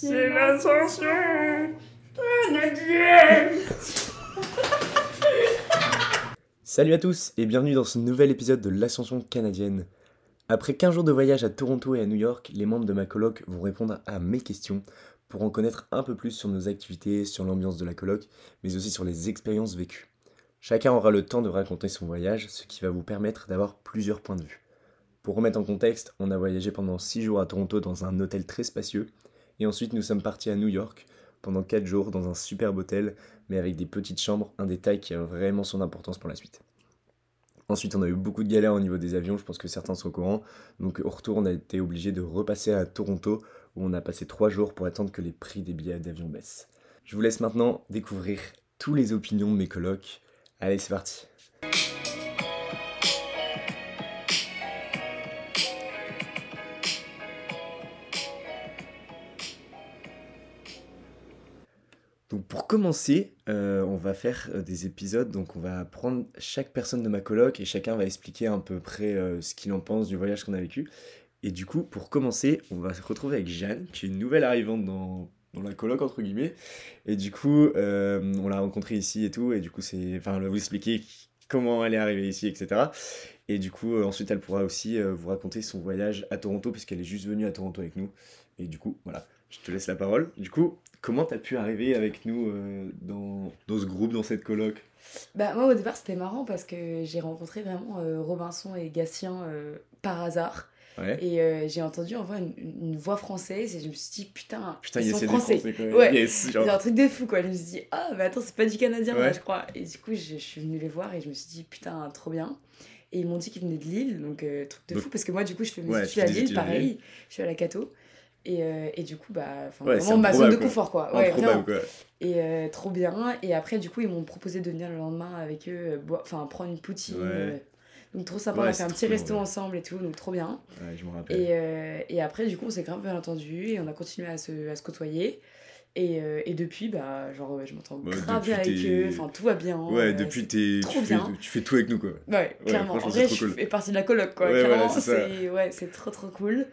C'est l'ascension canadienne Salut à tous et bienvenue dans ce nouvel épisode de l'Ascension canadienne. Après 15 jours de voyage à Toronto et à New York, les membres de ma coloc vont répondre à mes questions pour en connaître un peu plus sur nos activités, sur l'ambiance de la coloc, mais aussi sur les expériences vécues. Chacun aura le temps de raconter son voyage, ce qui va vous permettre d'avoir plusieurs points de vue. Pour remettre en contexte, on a voyagé pendant 6 jours à Toronto dans un hôtel très spacieux, et ensuite nous sommes partis à New York pendant 4 jours dans un superbe hôtel, mais avec des petites chambres, un détail qui a vraiment son importance pour la suite. Ensuite, on a eu beaucoup de galères au niveau des avions, je pense que certains sont au courant. Donc, au retour, on a été obligé de repasser à Toronto, où on a passé 3 jours pour attendre que les prix des billets d'avion baissent. Je vous laisse maintenant découvrir tous les opinions de mes colocs. Allez, c'est parti. Donc pour commencer, euh, on va faire euh, des épisodes, donc on va prendre chaque personne de ma coloc et chacun va expliquer à peu près euh, ce qu'il en pense du voyage qu'on a vécu. Et du coup, pour commencer, on va se retrouver avec Jeanne, qui est une nouvelle arrivante dans, dans la coloc, entre guillemets. Et du coup, on l'a rencontrée ici et tout, et du coup, c'est, enfin, elle va vous expliquer comment elle est arrivée ici, etc. Et du coup, ensuite, elle pourra aussi vous raconter son voyage à Toronto, puisqu'elle est juste venue à Toronto avec nous. Et du coup, voilà, je te laisse la parole. Du coup, Comment t'as pu arriver avec nous euh, dans, dans, ce groupe, dans cette coloc? Bah moi au départ c'était marrant parce que j'ai rencontré vraiment euh, Robinson et Gatien euh, par hasard. Et j'ai entendu en vrai une, voix française et je me suis dit putain, putain ils sont français. français ouais. Yes, genre... un truc de fou quoi. Je me suis dit ah mais attends c'est pas du canadien là je crois. Et du coup je, suis venue les voir et je me suis dit putain trop bien. Et ils m'ont dit qu'ils venaient de Lille, donc truc de fou, parce que moi, du coup, je fais mes études à Lille, pareil, je suis à la Cato. Et, euh, et, du coup, bah, vraiment ma zone de confort, quoi. Ouais, quoi. Et euh, trop bien. Et après, du coup, ils m'ont proposé de venir le lendemain avec eux, euh, enfin, prendre une poutine. donc, trop sympa. on a fait un petit resto ensemble et tout, donc trop bien. je me rappelle. Et, et, après, du coup, on s'est grave bien entendu et on a continué à se, à se côtoyer. Et, et, depuis, bah, genre, je m'entends grave bien avec eux, enfin, tout va bien. Ouais, depuis, t'es, tu, fais, tu fais tout avec nous, quoi. Ouais, clairement. en vrai, je fais partie de la coloc, quoi. clairement, c'est ouais, trop, trop cool.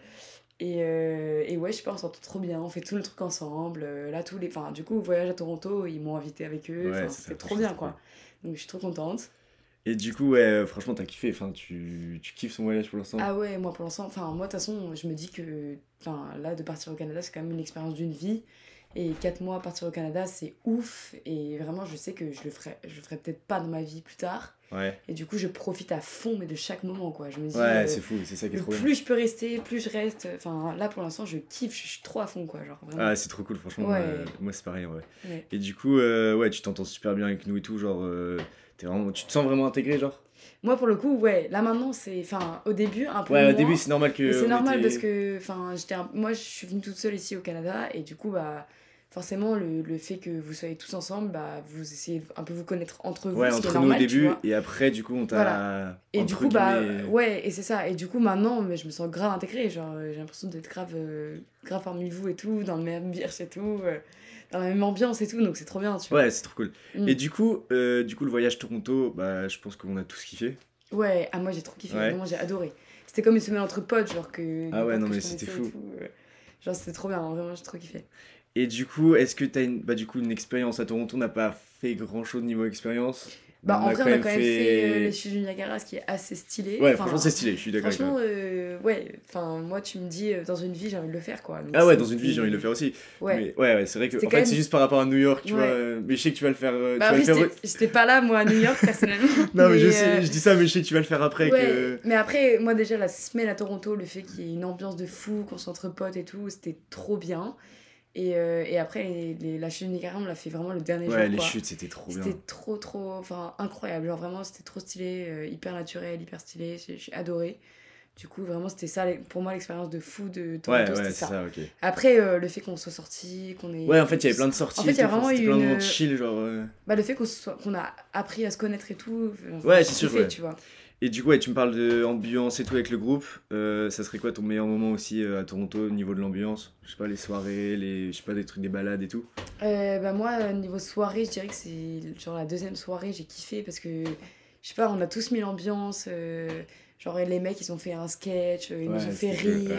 Et, euh, et ouais, je sais pas, on s'entend trop bien, on fait tout le truc ensemble. Euh, là, tous les. Enfin, du coup, voyage à Toronto, ils m'ont invité avec eux. Ouais, c'était trop bien, quoi. Donc, je suis trop contente. Et du coup, ouais, franchement, t'as kiffé. Enfin, tu, tu kiffes son voyage pour l'instant Ah ouais, moi pour l'instant. Enfin, moi, de toute façon, je me dis que. Enfin, là, de partir au Canada, c'est quand même une expérience d'une vie. Et 4 mois à partir au Canada, c'est ouf. Et vraiment, je sais que je le ferai, je le ferai peut-être pas dans ma vie plus tard. Ouais. Et du coup, je profite à fond, mais de chaque moment, quoi. Je me dis. Ouais, euh, c'est fou, c'est ça qui est trop Plus je peux rester, plus je reste. Enfin, là, pour l'instant, je kiffe, je suis trop à fond, quoi. Genre, Ah, c'est trop cool, franchement. moi, c'est pareil, ouais. Et du coup, euh, ouais, tu t'entends super bien avec nous et tout. Genre, euh, es vraiment, tu te sens vraiment intégré, genre? Moi pour le coup ouais là maintenant c'est enfin au début un peu ouais au début c'est normal que c'est normal parce que enfin j'étais moi je suis venue toute seule ici au Canada et du coup bah forcément le, le, fait que vous soyez tous ensemble bah vous essayez un peu vous connaître entre vous ouais ce entre qui est normal, nous au début et après du coup on t'a voilà. et du coup bah ouais et c'est ça. Et du coup maintenant mais je me sens grave intégrée genre j'ai l'impression d'être grave euh, grave parmi vous et tout dans le même birch et tout euh, dans la même ambiance et tout donc c'est trop bien tu vois. Ouais c'est trop cool. Mm. et du coup euh, du coup le voyage Toronto bah je pense qu'on a tous kiffé. Ouais ah moi j'ai trop kiffé vraiment j'ai adoré. C'était comme une semaine entre potes genre que ah ouais non mais c'était fou. genre c'était trop bien vraiment j'ai trop kiffé et du coup, est-ce que tu as une, bah, du coup, une expérience à Toronto On n'a pas fait grand chose niveau expérience? Bah, en vrai, on a quand même fait, euh, les chutes du Niagara, ce qui est assez stylé. Ouais, franchement, c'est stylé, je suis d'accord Franchement, euh, ouais, enfin, moi, tu me dis, euh, dans une vie, j'ai envie de le faire, quoi. ah ouais, dans une vie, j'ai envie de le faire aussi. Ouais, mais, ouais, ouais c'est vrai que, en fait, c'est juste par rapport à New York, tu vois. Mais je sais que tu vas le faire. bah, le faire... j'étais pas là, moi, à New York, personnellement. non, mais, je, sais, je dis ça, mais je sais que tu vas le faire après. Que... Mais après, moi, déjà, la semaine à Toronto, le fait qu'il y ait une ambiance de fou, qu'on s'entre potes et tout, c'était trop bien. Et, euh, et après, les, la chute de Niagara, on l'a fait vraiment le dernier jour. Ouais, les chutes, c'était trop bien. C'était trop, trop, enfin, incroyable. Genre, vraiment, c'était trop stylé, euh, hyper naturel, hyper stylé. J'ai adoré. Du coup, vraiment, c'était ça, pour moi, l'expérience de fou de Toronto, ouais, ouais, ça. ça Après, euh, le fait qu'on soit sorti, qu'on ait... Ouais, en fait, il y avait plein de sorties. En fait, il y a vraiment eu une... chill, genre... Bah, le fait qu'on qu'on a appris à se connaître et tout. Ouais, c'est sûr, fait, tu vois. Et du coup, ouais, tu me parles d'ambiance et tout avec le groupe. Euh, ça serait quoi ton meilleur moment aussi euh, à Toronto au niveau de l'ambiance? Je sais pas, les soirées, les, je sais pas, des trucs, des balades et tout euh, Bah moi, niveau soirée, je dirais que c'est genre la deuxième soirée, j'ai kiffé parce que, je sais pas, on a tous mis l'ambiance. genre les mecs, ils ont fait un sketch, ils nous ont fait rire.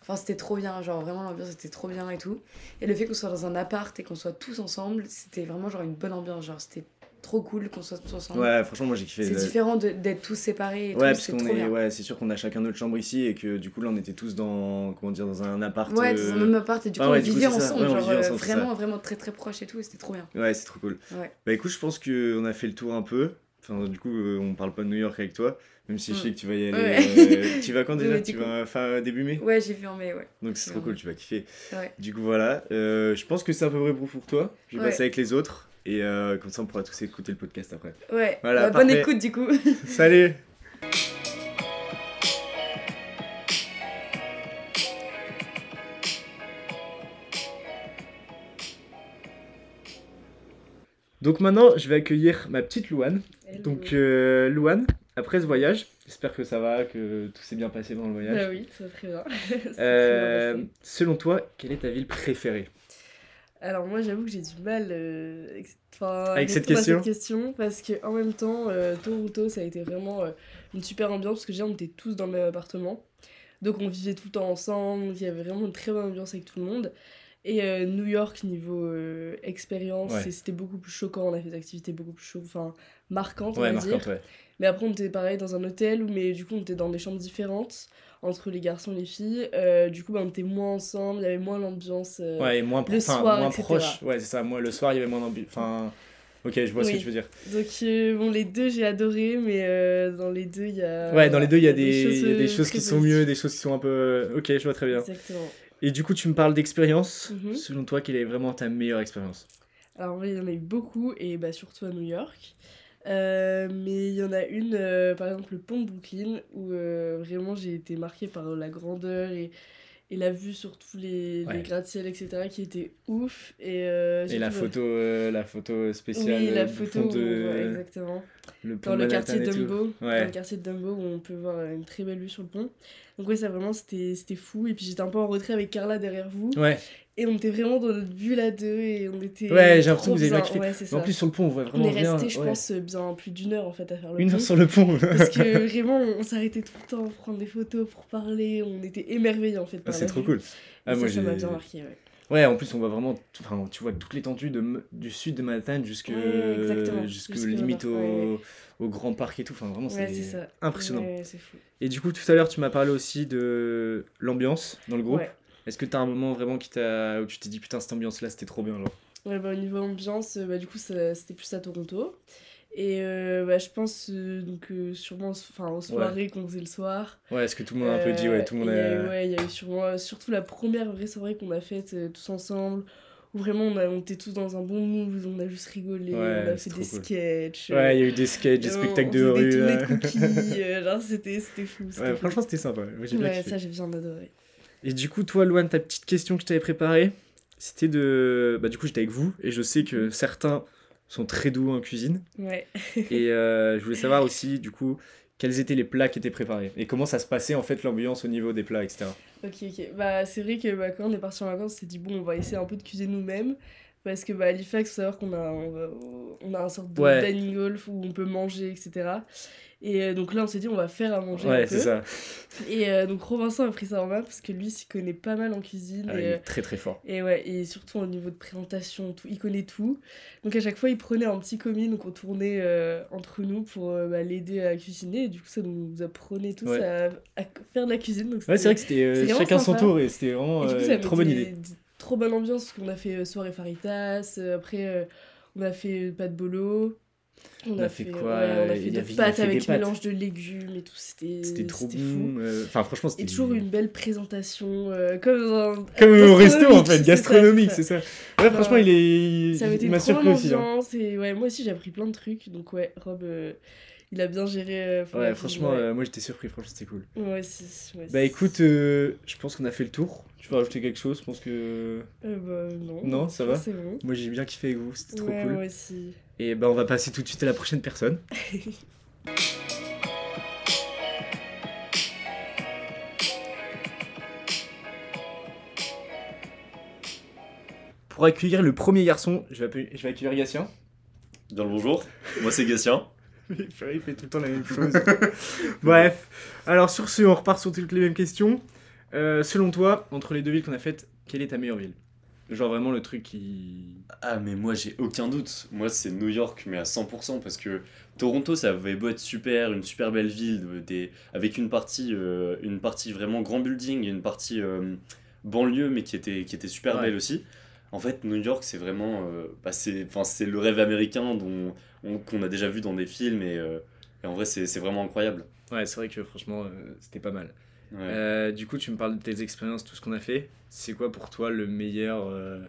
Enfin, c'était trop bien, genre vraiment l'ambiance était trop bien et tout. Et le fait qu'on soit dans un appart et qu'on soit tous ensemble, c'était vraiment genre une bonne ambiance, genre c'était trop cool qu'on soit tous ensemble. Ouais, franchement, moi j'ai kiffé. C'est différent d'être tous séparés. Et ouais, parce qu'on est, ouais, c'est sûr qu'on a chacun notre chambre ici et que du coup là on était tous dans, comment dire, dans un appart. Ouais, dans un euh, même appart et du coup on vivait ensemble, genre euh, vraiment, vraiment très très proche et tout, et c'était trop bien. Ouais, c'est trop cool. Ouais. Bah écoute, je pense qu'on a fait le tour un peu. Enfin, du coup, euh, on parle pas de New York avec toi. Même si je sais mm. que tu vas y aller. Euh, tu vas quand déjà? Tu vas fin début mai? Ouais, j'ai vu en mai, ouais. Donc c'est trop cool, tu vas kiffer. Ouais. Du coup, voilà. Je pense que c'est un peu vrai pour toi. Je vais passer avec les autres. Et euh, comme ça, on pourra tous écouter le podcast après. Ouais. Voilà, bah, bonne écoute du coup. Salut Donc maintenant, je vais accueillir ma petite Louane. Donc euh, Louane, après ce voyage, j'espère que ça va, que tout s'est bien passé dans le voyage. Ah oui, ça va très bien. euh, selon toi, quelle est ta ville préférée? Alors moi j'avoue que j'ai du mal euh, avec cette question. cette question parce que en même temps euh, Toronto ça a été vraiment euh, une super ambiance parce que déjà on était tous dans le même appartement donc on vivait tout le temps ensemble il y avait vraiment une très bonne ambiance avec tout le monde et New York niveau expérience c'était beaucoup plus choquant on a fait des activités beaucoup plus enfin marquantes on va dire ouais. Mais après, on était pareil dans un hôtel, mais du coup, on était dans des chambres différentes entre les garçons et les filles. Euh, du coup, bah, on était moins ensemble, il y avait moins l'ambiance. Euh, ouais, et moins, le soir, moins proche. Ouais, c'est ça. Moi, le soir, il y avait moins d'ambiance. Enfin. Ok, je vois ce que tu veux dire. Donc, euh, bon, les deux, j'ai adoré, mais dans les deux, il y a. Ouais, dans les deux, il y a, des, choses, y a des choses qui sont mieux, des choses qui sont un peu. Ok, je vois très bien. Exactement. Et du coup, tu me parles d'expérience. Mhm. Selon toi, quelle est vraiment ta meilleure expérience Alors, il y en a eu beaucoup, et bah, surtout à New York. Euh, mais il y en a une, euh, par exemple le pont de Brooklyn, où euh, vraiment j'ai été marquée par la grandeur et, et la vue sur tous les, les gratte-ciel, etc., qui était ouf. Et, et la, photo, la photo spéciale. Oui, la photo, de... exactement. Le dans le quartier Dumbo, dans le quartier de Dumbo, où on peut voir une très belle vue sur le pont. Donc ouais, ça vraiment, c'était fou. Et puis j'étais un peu en retrait avec Carla derrière vous. Et on était vraiment dans notre bulle à deux et on était. Ouais, j'ai l'impression que vous avez bien kiffé. en plus, sur le pont, on voit vraiment. On est resté, je pense, bien plus d'une heure en fait à faire le Une pont. heure sur le pont Parce que vraiment, on s'arrêtait tout le temps pour prendre des photos, pour parler. On était émerveillés en fait. Ah, c'est trop cool. Ah, moi, ça m'a bien marqué, ouais. Ouais, en plus, on voit vraiment. Enfin, tu vois toute l'étendue du sud de Manhattan jusque, ouais, jusque, limite au, au, Grand Parc et tout. Enfin, vraiment, c'est impressionnant. Fou. Et du coup, tout à l'heure, tu m'as parlé aussi de l'ambiance dans le groupe. Est-ce que t'as un moment vraiment qui t'a où tu t'es dit putain cette ambiance là c'était trop bien genre Ouais bah au niveau ambiance euh, bah du coup c'était plus à Toronto et euh, bah, je pense euh, donc sûrement enfin aux soirées qu'on faisait le soir. Ouais est-ce que tout le monde a un peu dit ouais tout le monde a... Ouais il y a eu sûrement surtout la première vraie soirée qu'on a faite tous ensemble où vraiment on, a, on était tous dans un bon mood, on a juste rigolé, on a fait des sketchs. Ouais, il y a eu des sketchs, des spectacles de rue. Des de cookies, genre c'était fou. Ouais, franchement c'était sympa. Ouais, ça j'ai bien adoré. Et du coup, toi, Loane, ta petite question que je t'avais préparée, c'était de. Bah, du coup, j'étais avec vous et je sais que certains sont très doux en cuisine. Ouais. et euh, je voulais savoir aussi, du coup, quels étaient les plats qui étaient préparés et comment ça se passait en fait l'ambiance au niveau des plats, etc. Ok, ok. Bah, c'est vrai que bah, quand on est parti en vacances, on s'est dit, bon, on va essayer un peu de cuisiner nous-mêmes. Parce que bah, à Halifax, il faut savoir qu'on a, on, a un sorte de dining hall où on peut manger, etc. Et euh, donc là, on s'est dit, on va faire à manger ouais, peu. ça. Et euh, donc Robinson a pris ça en main parce que lui, s'y connaît pas mal en cuisine. Ah, et, il est très très fort. Et ouais, et surtout au niveau de présentation, tout, il connaît tout. Donc à chaque fois, il prenait un petit commis, donc on tournait euh, entre nous pour bah, l'aider à cuisiner. Et du coup, ça nous apprenait tous à, faire de la cuisine. Donc ouais, c'est vrai que c'était chacun son tour et c'était vraiment une trop bonne idée. Trop bonne ambiance parce qu'on a fait soirée faritas, après on a fait pas de bolo. On, a, fait, quoi On a fait des pâtes avec mélange de légumes et tout. C'était trop bon. Euh, enfin, franchement, c'était. Et toujours une belle présentation. Euh, comme un, comme au resto, en fait, gastronomique, c'est ça. Ouais, franchement, il est. Ça il m'a surpris aussi. Hein. Et ouais, moi aussi, j'ai appris plein de trucs. Donc, ouais, Rob. Euh, il a bien géré. ouais, franchement, moi j'étais surpris, franchement, c'était cool. Ouais, si. bah écoute, je pense qu'on a fait le tour. Tu veux rajouter quelque chose? Je pense que. bah non. Non, ça va. Moi j'ai bien kiffé avec vous, c'était trop cool. Moi aussi. Et ben on va passer tout de suite à la prochaine personne. Pour accueillir le premier garçon, je vais, je vais accueillir Gatien. Bien le bonjour, moi c'est Gatien. Il fait tout le temps la même chose. Bref, alors sur ce, on repart sur toutes les mêmes questions. selon toi, entre les deux villes qu'on a faites, quelle est ta meilleure ville? Genre vraiment le truc qui. Ah, mais moi j'ai aucun doute. Moi c'est New York, mais à 100%, parce que Toronto ça avait beau être super, une super belle ville, des... avec une partie, euh, une partie vraiment grand building et une partie euh, banlieue, mais qui était, qui était super belle aussi. En fait, New York c'est vraiment. Euh, bah, c'est le rêve américain dont qu'on a déjà vu dans des films, et, et en vrai c'est vraiment incroyable. Ouais, c'est vrai que franchement c'était pas mal. Euh, du coup, tu me parles de tes expériences, tout ce qu'on a fait. C'est quoi pour toi le meilleur, euh,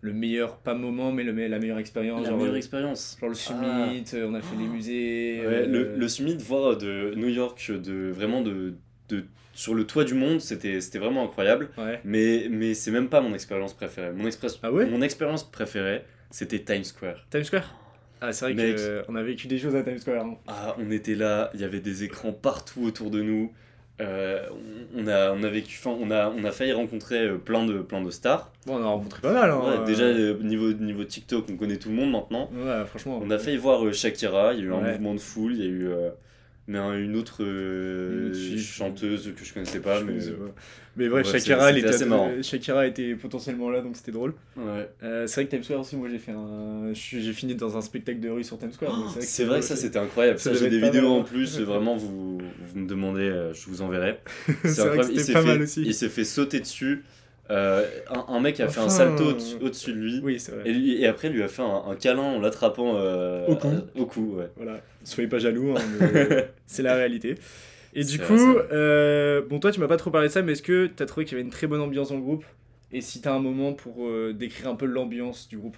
le meilleur pas moment, mais le, la meilleure expérience La meilleure euh, expérience. Genre le summit, ah. on a fait des musées. le, le, summit, voir de New York, de vraiment de, de sur le toit du monde, c'était c'était vraiment incroyable. Mais mais c'est même pas mon expérience préférée. Mon expérience, ah mon expérience préférée, c'était Times Square. Times Square? Ah, c'est vrai qu'on a vécu des choses à Times Square. Hein. Ah, on était là, il y avait des écrans partout autour de nous. Euh, on, a, on, a vécu, on, a, on a failli rencontrer euh, plein de, plein de stars. Bon, on a rencontré pas mal. Hein, déjà, euh, niveau, niveau TikTok, on connaît tout le monde maintenant. Ouais, franchement. On a failli voir Shakira, il y a eu un mouvement de foule, il y a eu mais une autre chanteuse que je connaissais pas. mais, mais bref, Shakira, était, marrant. Shakira était potentiellement là, donc c'était drôle. Ouais. c'est vrai que Times Square aussi, moi j'ai fait un... j'ai fini dans un spectacle de rue sur Times Square. c'est vrai, que ça c'était incroyable. Ça, j'ai des vidéos en plus, vraiment, vous, vous me demandez, je vous enverrai. C'est incroyable. Il s'est fait, il s'est fait sauter dessus. Euh, un, mec a fait un salto au-dessus de lui. Oui. Et, et, après, lui a fait un, câlin en l'attrapant euh, au cou. au cou ouais. Voilà. Soyez pas jaloux, hein, c'est la réalité. Et du coup, euh, bon, toi, tu m'as pas trop parlé de ça, mais est-ce que tu as trouvé qu'il y avait une très bonne ambiance dans le groupe? Et si tu as un moment pour décrire un peu l'ambiance du groupe?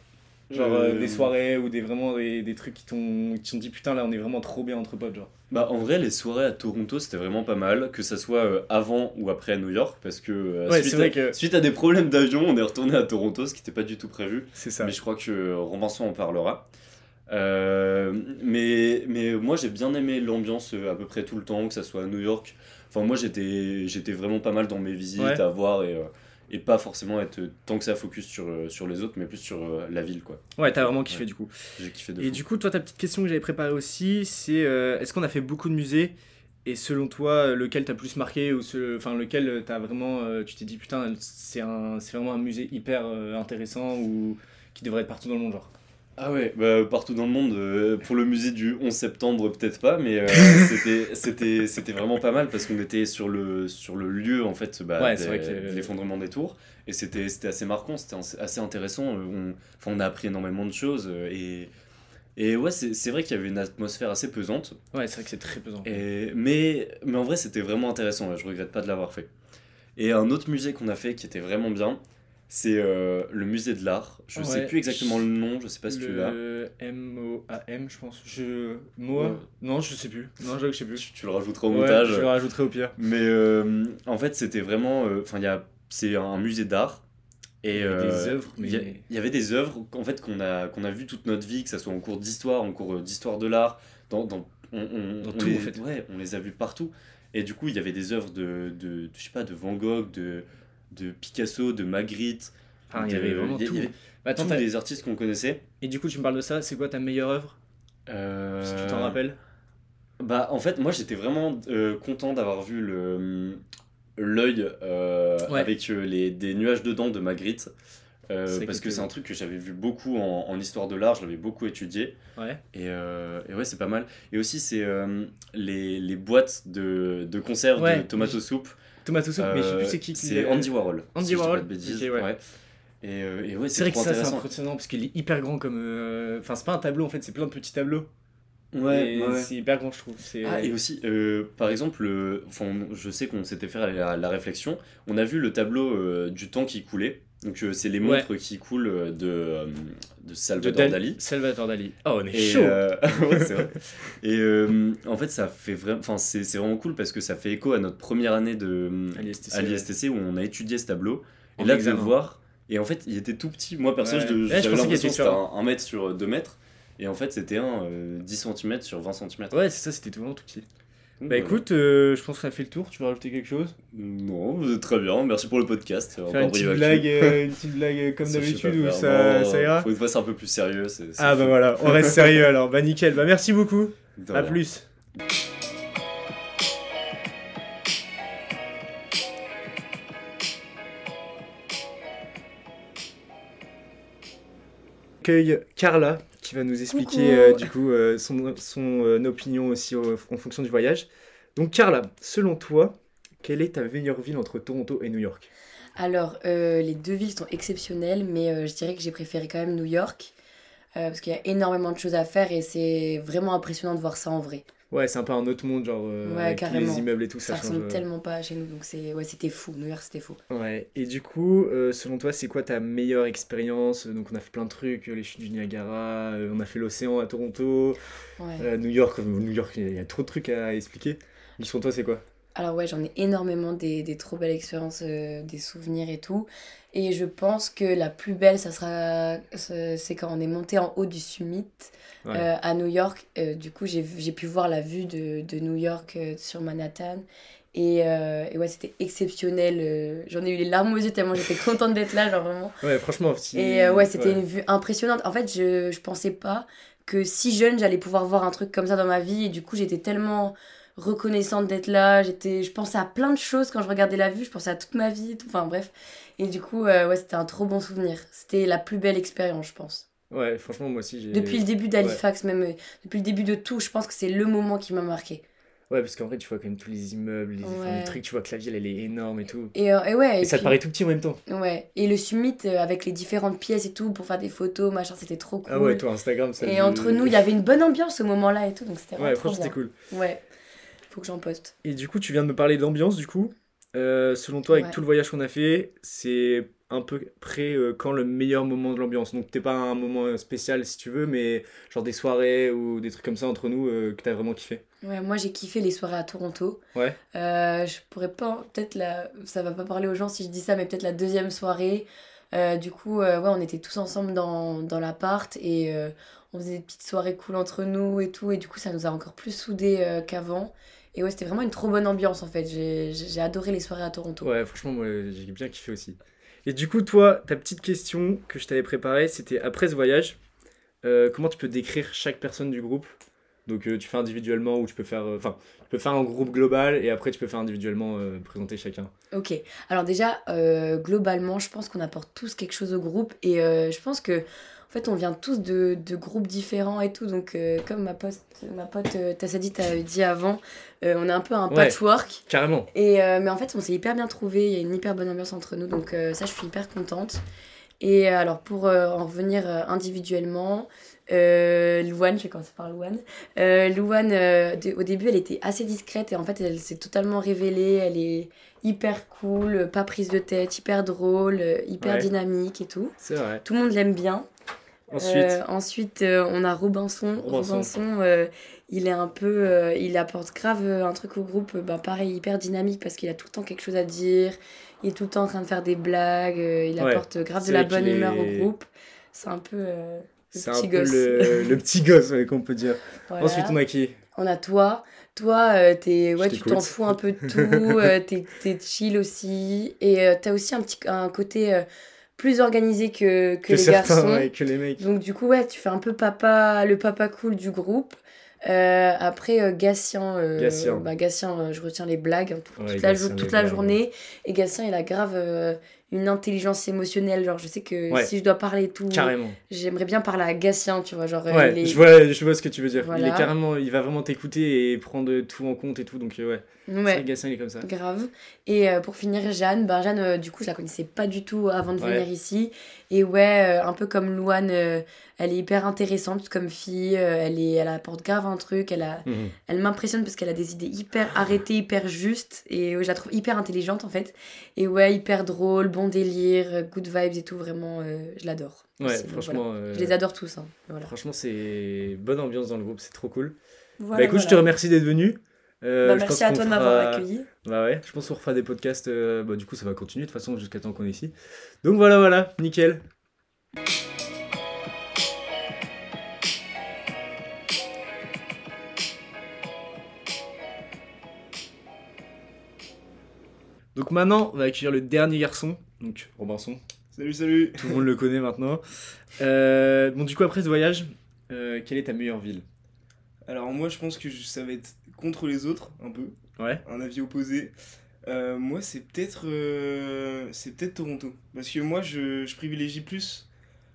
Genre euh, des soirées ou des, vraiment des, des trucs qui t'ont dit putain là on est vraiment trop bien entre potes genre. Bah en vrai les soirées à Toronto c'était vraiment pas mal, que ça soit euh, avant ou après à New York parce que, euh, suite, à, que... suite, à, des problèmes d'avion on est retourné à Toronto ce qui n'était pas du tout prévu. C'est ça. Mais je crois que Robinson en parlera. mais, mais moi j'ai bien aimé l'ambiance à peu près tout le temps, que ça soit à New York. Enfin moi j'étais vraiment pas mal dans mes visites à voir et et pas forcément être tant que ça focus sur, euh, sur les autres, mais plus sur euh, la ville. quoi. Ouais, t'as vraiment kiffé du coup. J'ai kiffé de Et du coup, toi, ta petite question que j'avais préparée aussi, c'est euh, est-ce qu'on a fait beaucoup de musées? Et selon toi, lequel t'as plus marqué ou ce, enfin lequel t'as vraiment, tu t'es dit putain, c'est un, c'est vraiment un musée hyper intéressant ou qui devrait être partout dans le monde genre? Ah ouais, bah, partout dans le monde, euh, pour le musée du 11 septembre peut-être pas, mais euh, c'était, c'était, vraiment pas mal parce qu'on était sur le, sur le lieu en fait bah, de l'effondrement des tours et c'était, c'était assez marquant, c'était assez intéressant, on, on a appris énormément de choses et, et ouais, c'est, vrai qu'il y avait une atmosphère assez pesante. Ouais, c'est vrai que c'est très pesant. Et, mais, mais en vrai c'était vraiment intéressant, je regrette pas de l'avoir fait. Et un autre musée qu'on a fait qui était vraiment bien, c'est euh, le musée de l'art. Je ne sais plus exactement le nom, je sais pas si tu l'as. M-O-A-M, je pense. Je... Moa Non, je sais plus. Non, je sais plus. Tu, le rajouteras au montage. Je le rajouterai au pire. Mais euh, en fait, c'était vraiment. Euh, enfin, a c'est un musée d'art. Et il y avait des œuvres. Mais... Il, y, avait des œuvres en fait, qu'on a, qu'on a vues toute notre vie, que ce soit en cours d'histoire, en cours d'histoire de l'art, dans, dans, on, dans tout, les, en fait. Ouais, on les a vues partout. Et du coup, il y avait des œuvres de, de, de je sais pas, de Van Gogh, de de Picasso, de Magritte. il y avait vraiment tout. Bah, tous les artistes qu'on connaissait. Et du coup, tu me parles de ça, c'est quoi ta meilleure œuvre? Euh... Si tu t'en rappelles Bah, en fait, moi j'étais vraiment euh, content d'avoir vu le l'œil euh, avec les, des nuages dedans de Magritte. Parce que c'est un truc que j'avais vu beaucoup en, en histoire de l'art, je l'avais beaucoup étudié. Ouais. Et, et, ouais, c'est pas mal. Et aussi, c'est les, les, boîtes de, de conserve de tomato soupe. Tomato Soup, mais je sais plus c'est qui. C'est Andy Warhol. Andy Warhol. ouais. Et, euh, et ouais, c'est vrai que ça, c'est impressionnant parce qu'il est hyper grand comme. Euh, enfin, c'est pas un tableau en fait, c'est plein de petits tableaux. Ouais, ouais. c'est hyper grand, je trouve. Ah, et aussi, euh, par exemple, enfin, je sais qu'on s'était fait la, la, réflexion, on a vu le tableau du temps qui coulait. Donc, c'est les montres qui coulent de, de Salvador Dali. Salvador Dali. Oh, on est chaud ouais, c'est vrai. Et en fait, ça fait vraiment. Enfin, c'est vraiment cool parce que ça fait écho à notre première année de, à l'ISTC où on a étudié ce tableau. Et là, de le voir et en fait, il était tout petit. Moi, perso, j'avais l'impression que c'était un, mètre sur 2 mètres. Et en fait, c'était un 10 euh, cm sur 20 cm. Ouais, c'est ça, c'était vraiment tout petit. Bah écoute, euh, je pense que ça fait le tour. Tu veux rajouter quelque chose? Non, vous êtes très bien. Merci pour le podcast. Faire une, euh, petite blague, une petite blague comme d'habitude ou ça, ça, ira? Faut une fois, c'est un peu plus sérieux. Ah bah voilà, on reste sérieux alors. Bah nickel. Bah merci beaucoup. De à rien. plus. Carla qui va nous expliquer du coup son, son opinion aussi en fonction du voyage. Donc Carla, selon toi, quelle est ta meilleure ville entre Toronto et New York? Alors, les deux villes sont exceptionnelles, mais je dirais que j'ai préféré quand même New York. parce qu'il y a énormément de choses à faire et c'est vraiment impressionnant de voir ça en vrai. Ouais, c'est un peu un autre monde, genre euh, avec les immeubles et tout ça. Ça ressemble euh. tellement pas à chez nous, donc c'est ouais, c'était fou. New York, c'était fou. Ouais. Et du coup, euh, selon toi, c'est quoi ta meilleure expérience? Donc, on a fait plein de trucs, les chutes du Niagara, on a fait l'océan à Toronto, New York. New York, il y a trop de trucs à expliquer. Selon toi, c'est quoi? Alors ouais, j'en ai énormément des, des, trop belles expériences, des souvenirs et tout. Et je pense que la plus belle, ça sera, c'est quand on est monté en haut du summit. Euh, à New York. Euh, du coup, j'ai pu voir la vue de, de New York euh, sur Manhattan. Et, et ouais, c'était exceptionnel. J'en ai eu les larmes aux yeux tellement j'étais contente d'être là, genre vraiment. Ouais, franchement. Et ouais, c'était une vue impressionnante. En fait, je, je pensais pas que si jeune, j'allais pouvoir voir un truc comme ça dans ma vie. Et du coup, j'étais tellement reconnaissante d'être là. J'étais, je pensais à plein de choses quand je regardais la vue. Je pensais à toute ma vie. Tout, enfin, bref. Et du coup, ouais, c'était un trop bon souvenir. C'était la plus belle expérience, je pense. Ouais, franchement, moi aussi, j'ai. Depuis le début d'Halifax, même, euh, depuis le début de tout, je pense que c'est le moment qui m'a marqué. Ouais, parce qu'en vrai, tu vois quand même tous les immeubles, les, trucs, tu vois que la ville, elle est énorme et tout. Et, euh, et ouais. Et, ça te paraît tout petit en même temps. Ouais. Et le summit, euh, avec les différentes pièces et tout, pour faire des photos, machin, c'était trop cool. Ah ouais, toi, Instagram, ça. Et entre nous, il y avait une bonne ambiance au moment-là et tout, donc c'était Ouais, franchement, c'était cool. Ouais. Faut que j'en poste. Et du coup, tu viens de me parler d'ambiance, du coup. selon toi, avec tout le voyage qu'on a fait, c'est un peu près euh, quand le meilleur moment de l'ambiance? Donc t'es pas un moment euh, spécial si tu veux, mais genre des soirées ou des trucs comme ça entre nous euh, que t'as vraiment kiffé? Ouais, moi j'ai kiffé les soirées à Toronto. Ouais. je pourrais pas, peut-être la, ça va pas parler aux gens si je dis ça, mais peut-être la deuxième soirée. du coup, ouais, on était tous ensemble dans, dans l'appart et on faisait des petites soirées cool entre nous et tout. Et du coup, ça nous a encore plus soudés qu'avant. Et ouais, c'était vraiment une trop bonne ambiance en fait. J'ai adoré les soirées à Toronto. Ouais, franchement, moi j'ai bien kiffé aussi. Et du coup, toi, ta petite question que je t'avais préparée, c'était après ce voyage, euh, comment tu peux décrire chaque personne du groupe? Donc, euh, tu fais individuellement ou tu peux faire. Euh, enfin, tu peux faire un groupe global et après, tu peux faire individuellement présenter chacun. Ok. Alors, déjà, globalement, je pense qu'on apporte tous quelque chose au groupe et je pense que fait, on vient tous de, de groupes différents et tout. Donc, euh, comme ma, pote, ma pote euh, Tassadi t'a dit avant, euh, on est un peu un patchwork. Carrément. Et, mais en fait, on s'est hyper bien trouvé. Il y a une hyper bonne ambiance entre nous. Donc, ça, je suis hyper contente. Et alors, pour en revenir individuellement, Louane, je vais commencer par Louane. Louane, au début, elle était assez discrète et en fait, elle s'est totalement révélée. Elle est hyper cool, pas prise de tête, hyper drôle, hyper dynamique et tout. C'est vrai. Tout le monde l'aime bien. Ensuite, euh, ensuite euh, on a Robinson. Robinson, euh, il est un peu. il apporte grave un truc au groupe, bah, pareil, hyper dynamique parce qu'il a tout le temps quelque chose à dire. Il est tout le temps en train de faire des blagues. il apporte grave de la bonne humeur au groupe. C'est un peu. le petit gosse. Le, petit gosse, qu'on peut dire. Ensuite, on a qui? On a toi. Toi, es, ouais, tu t'en fous un peu de tout. t'es es chill aussi. Et t'as aussi un, petit, un côté plus organisé que, que, les garçons. que les mecs. Donc du coup, ouais, tu fais un peu papa, le papa cool du groupe. Euh, après, euh, Gatien, euh, Gatien. Bah, Gatien je retiens les blagues hein, toute, la, toute la journée. Et Gatien, il a grave une intelligence émotionnelle. Genre, je sais que si je dois parler tout, j'aimerais bien parler à Gatien, tu vois. Genre, je, vois, je vois ce que tu veux dire. Il, est carrément, il va vraiment t'écouter et prendre tout en compte et tout. Donc, ouais. Ouais. Gatien, il est comme ça. Grave. Et pour finir, Jeanne, ben, Jeanne, du coup, je la connaissais pas du tout avant de venir ici. Et ouais, un peu comme Louane, elle est hyper intéressante comme fille. elle, est, elle apporte grave un truc. Elle, a, mhm. elle m'impressionne parce qu'elle a des idées hyper arrêtées, hyper justes. Et je la trouve hyper intelligente en fait. Et ouais, hyper drôle, bon délire, good vibes et tout, vraiment, euh, je l'adore. Ouais, franchement. Euh, je les adore tous. Hein, franchement, c'est bonne ambiance dans le groupe, c'est trop cool. bah écoute, je te remercie d'être venu. Euh, bah, merci à toi de m'avoir accueilli. Bah ouais, je pense qu'on refera des podcasts. bah, du coup, ça va continuer de toute façon jusqu'à temps qu'on est ici. Donc voilà, voilà, nickel. Donc maintenant, on va accueillir le dernier garçon, donc Robinson. Salut, salut Tout le monde le connaît maintenant. Euh, bon, du coup, après ce voyage, euh, quelle est ta meilleure ville? Alors, moi, je pense que ça va être contre les autres, un peu. Ouais. Un avis opposé. Euh, moi, c'est peut-être c'est peut-être Toronto. Parce que moi, je, je privilégie plus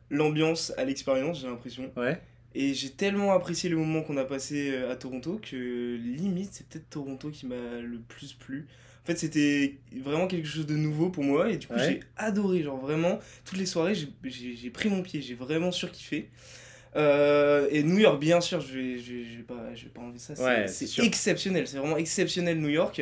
l'ambiance à l'expérience, j'ai l'impression. Ouais. Et j'ai tellement apprécié le moment qu'on a passé à Toronto que limite, c'est peut-être Toronto qui m'a le plus plu. En fait, c'était vraiment quelque chose de nouveau pour moi et du coup, j'ai adoré. Genre, vraiment, toutes les soirées, j'ai pris mon pied, j'ai vraiment surkiffé. Euh, et New York, bien sûr, je vais, je je vais, pas, je vais pas enlever ça. C'est exceptionnel, c'est vraiment exceptionnel New York.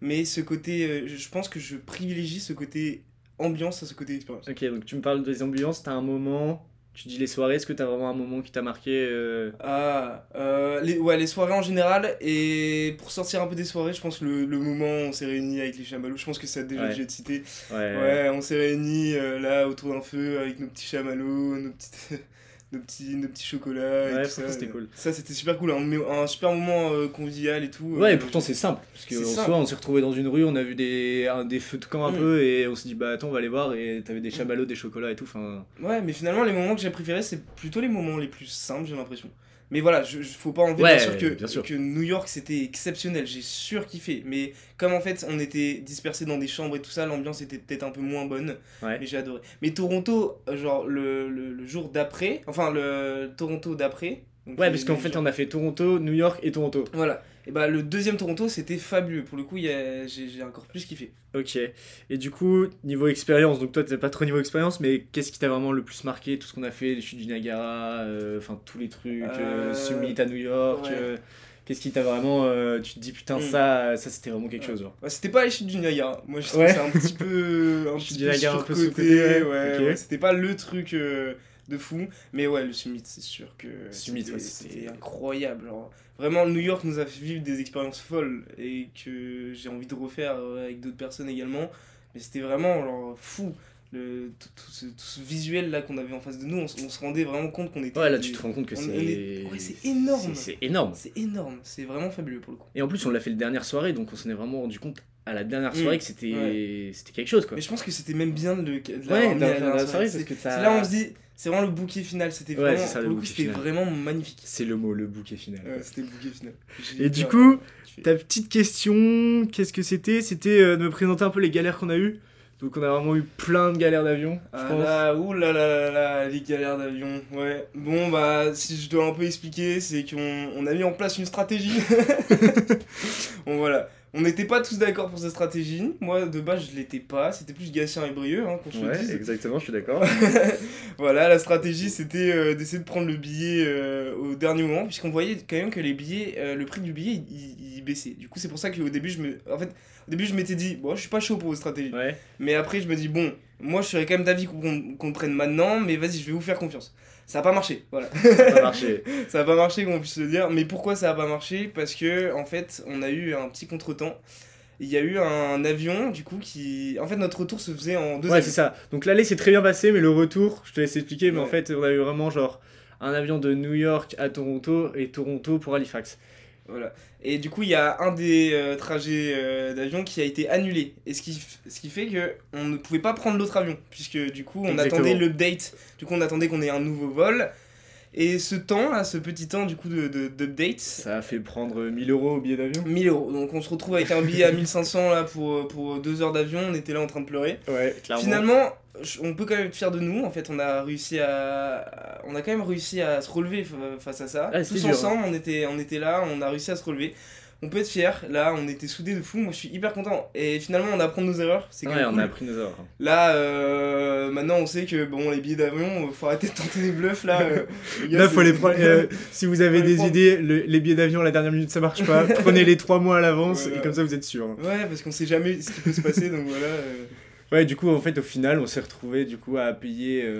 Mais ce côté, euh, je pense que je privilégie ce côté ambiance à ce côté expérience. Ok, donc tu me parles des ambiances, t'as un moment tu dis les soirées, est-ce que tu as vraiment un moment qui t'a marqué euh Ah, euh, les, ouais, les soirées en général. Et pour sortir un peu des soirées, je pense le, le moment où on s'est réunis avec les chamallows, je pense que ça a déjà dû être cité. Ouais, ouais on s'est réunis euh, là autour d'un feu avec nos petits chamallows, nos petites nos petits, nos petits chocolats. Ouais, ça, c'était cool. Ça, c'était super cool. Un, un super moment euh, convivial et tout. Ouais, et euh, pourtant, c'est simple. Parce qu'en soi, on s'est retrouvé dans une rue, on a vu des, des feux de camp un mm. peu, et on s'est dit, bah attends, on va aller voir, et t'avais des chamallows, des chocolats et tout. Fin... Ouais, mais finalement, les moments que j'ai préférés, c'est plutôt les moments les plus simples, j'ai l'impression. Mais voilà, je, faut pas enlever bien, sûr que, que New York c'était exceptionnel, j'ai surkiffé. Mais comme en fait on était dispersés dans des chambres et tout ça, l'ambiance était peut-être un peu moins bonne. Mais j'ai adoré. Mais Toronto, genre le, le, le jour d'après, enfin le Toronto d'après. Ouais, parce qu'en fait on a fait Toronto, New York et Toronto. Voilà. Et bah le deuxième Toronto c'était fabuleux. Pour le coup, j'ai encore plus kiffé. Ok. Et du coup, niveau expérience, donc toi t'es pas trop niveau expérience, mais qu'est-ce qui t'a vraiment le plus marqué? Tout ce qu'on a fait, les chutes du Niagara, euh, enfin tous les trucs, euh, euh Summit à New York. Euh, qu'est-ce qui t'a vraiment. tu te dis putain, hmm. ça, ça c'était vraiment quelque chose. Bah, c'était pas les chutes du Niagara. Moi je trouve ouais. un petit peu. Un petit peu Niagara un peu sous-côté. Ouais, c'était pas le truc de fou. Mais ouais, le Summit, c'est sûr que. C'était incroyable. Genre vraiment New York nous a fait vivre des expériences folles et que j'ai envie de refaire euh, avec d'autres personnes également. Mais c'était vraiment genre fou le, tout, ce, tout, ce, visuel là qu'on avait en face de nous. On, se rendait vraiment compte qu'on était ouais là tu te rends compte que c'est ouais, c'est énorme. c'est énorme. C'est énorme. C'est vraiment fabuleux pour le coup. Et en plus on l'a fait le dernière soirée donc on s'en est vraiment rendu compte à la dernière soirée mm. que c'était c'était quelque chose quoi. Mais je pense que c'était même bien de, de ouais, la, dernière soirée, parce que ça... là on se dit c'est vraiment le bouquet final. C'était vraiment, c'était vraiment magnifique. C'est le mot, le bouquet final. c'était le bouquet final. Et du coup, ta petite question, qu'est-ce que c'était? C'était euh, de me présenter un peu les galères qu'on a eues. Donc on a vraiment eu plein de galères d'avion. Ah là, ouh là là là les galères d'avion. Ouais. Bon bah si je dois un peu expliquer, c'est qu'on on a mis en place une stratégie. bon voilà. On n'était pas tous d'accord pour cette stratégie. Moi, de base, je l'étais pas. C'était plus Gatien et Brieux, hein, qu'on se ouais, exactement, je suis d'accord. voilà, la stratégie, c'était euh, d'essayer de prendre le billet euh, au dernier moment, puisqu'on voyait quand même que les billets, euh, le prix du billet, il, baissait. Du coup, c'est pour ça qu'au début, je me... En fait, au début, je m'étais dit, bon, je suis pas chaud pour vos stratégies. Mais après, je me dis, bon, moi, je serais quand même d'avis qu'on prenne maintenant, mais vas-y, je vais vous faire confiance. Ça a pas marché voilà. Ça a pas marché. Ça a pas marché qu'on puisse le dire. Mais pourquoi ça a pas marché? Parce que en fait on a eu un petit contretemps. Il y a eu un avion du coup qui en fait notre retour se faisait en deux ouais c'est ça. Donc l'aller s'est très bien passé mais le retour je te laisse expliquer mais en fait on a eu vraiment genre un avion de New York à Toronto et Toronto pour Halifax. Voilà. Et du coup, il y a un des euh, trajets euh, d'avion qui a été annulé. Et ce qui, ce qui fait que on ne pouvait pas prendre l'autre avion. Puisque du coup, on attendait l'update. Du coup, on attendait qu'on ait un nouveau vol. Et ce temps, là, ce petit temps du coup de, d'update. Ça a fait prendre 1000 euros au billet d'avion 1000 euros. Donc on se retrouve avec un billet à 1500 là pour, pour deux heures d'avion. On était là en train de pleurer. Ouais, clairement. Finalement, on peut quand même être fier de nous. En fait, on a réussi à, on a quand même réussi à se relever face à ça. Ah, Tous ensemble, on était, on était là, on a réussi à se relever. On peut être fier. Là, on était soudés de fou. Moi, je suis hyper content. Et finalement, on apprend nos erreurs. C'est ouais, on a appris nos erreurs. Là, euh, maintenant, on sait que bon, les billets d'avion, faut arrêter de tenter des bluffs là. Euh, là, faut les prendre. Euh, si vous avez des idées, les billets d'avion à la dernière minute, ça marche pas. Prenez les trois mois à l'avance et comme ça, vous êtes sûr. Ouais, parce qu'on sait jamais ce qui peut se passer. donc voilà. Ouais, du coup, en fait, au final, on s'est retrouvé du coup à payer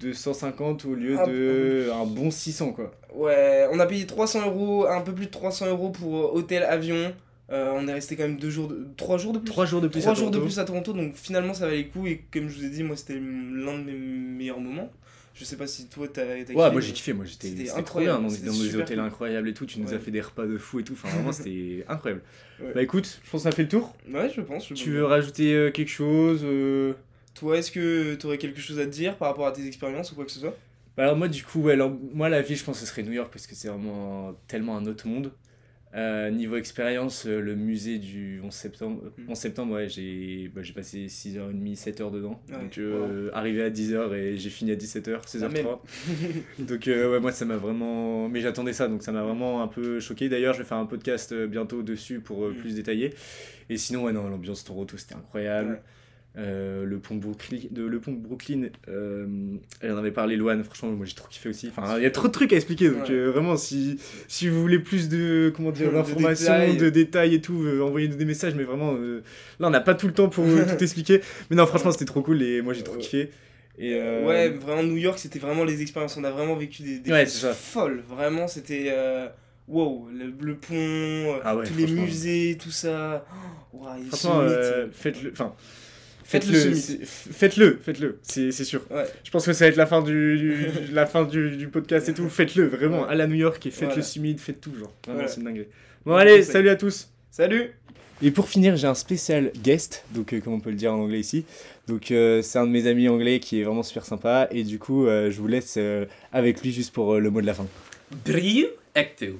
250 au lieu ah, de un bon 600 quoi. Ouais, on a payé 300 euros, un peu plus de 300 euros pour hôtel, avion. Euh, on est resté quand même deux jours de... 3 jours de plus 3 jours de plus, à, jours Toronto. de plus à Toronto, donc finalement ça valait le coup. Et comme je vous ai dit, moi c'était l'un de mes meilleurs moments. Je sais pas si toi t'as kiffé. Ouais, moi j'ai kiffé, moi j'étais incroyable. Bien, dans, des hôtels incroyables et tout, tu nous as fait des repas de fou et tout, enfin vraiment c'était incroyable. Bah écoute, je pense que ça fait le tour. Ouais, je pense. tu veux rajouter euh, quelque chose euh? Toi, est-ce que tu aurais quelque chose à te dire par rapport à tes expériences ou quoi que ce soit? Bah alors moi du coup, ouais, alors, moi la vie je pense que ce serait New York parce que c'est vraiment tellement un autre monde. Euh, niveau expérience, euh, le musée du 11 septembre, 11 mm. septembre ouais, j'ai bah, passé 6h30, 7h dedans. donc, euh, arrivé à 10h et j'ai fini à 17h, 16h03. donc, ouais, moi, ça m'a vraiment. Mais j'attendais ça, donc ça m'a vraiment un peu choqué. D'ailleurs, je vais faire un podcast bientôt dessus pour mm. plus détailler. Et sinon, ouais, non, l'ambiance Toronto, c'était incroyable. Euh, le pont de Brooklyn, de, le pont Brooklyn euh, elle en avait parlé Loane, franchement moi j'ai trop kiffé aussi. Enfin, il y a trop de trucs à expliquer donc euh, vraiment si, si vous voulez plus de comment dire d'informations, de, détails et tout, envoyez-nous des messages mais vraiment là on n'a pas tout le temps pour tout expliquer. Mais non franchement c'était trop cool et moi j'ai trop kiffé. Et Ouais, vraiment New York c'était vraiment les expériences, on a vraiment vécu des, des choses folles, vraiment c'était wow, le, pont, ah tous les musées, tout ça. Oh, franchement, faites-le. Enfin, Faites-le, faites-le, faites-le, c'est sûr. Je pense que ça va être la fin du, la fin du, podcast et tout. Faites-le, vraiment, à la New York et faites le summit, faites tout, genre. Vraiment, c'est dingue. Bon, allez, salut à tous. Salut. Et pour finir, j'ai un spécial guest, donc euh, comme on peut le dire en anglais ici. Donc euh, c'est un de mes amis anglais qui est vraiment super sympa et du coup euh, je vous laisse avec lui juste pour le mot de la fin. Drew Active.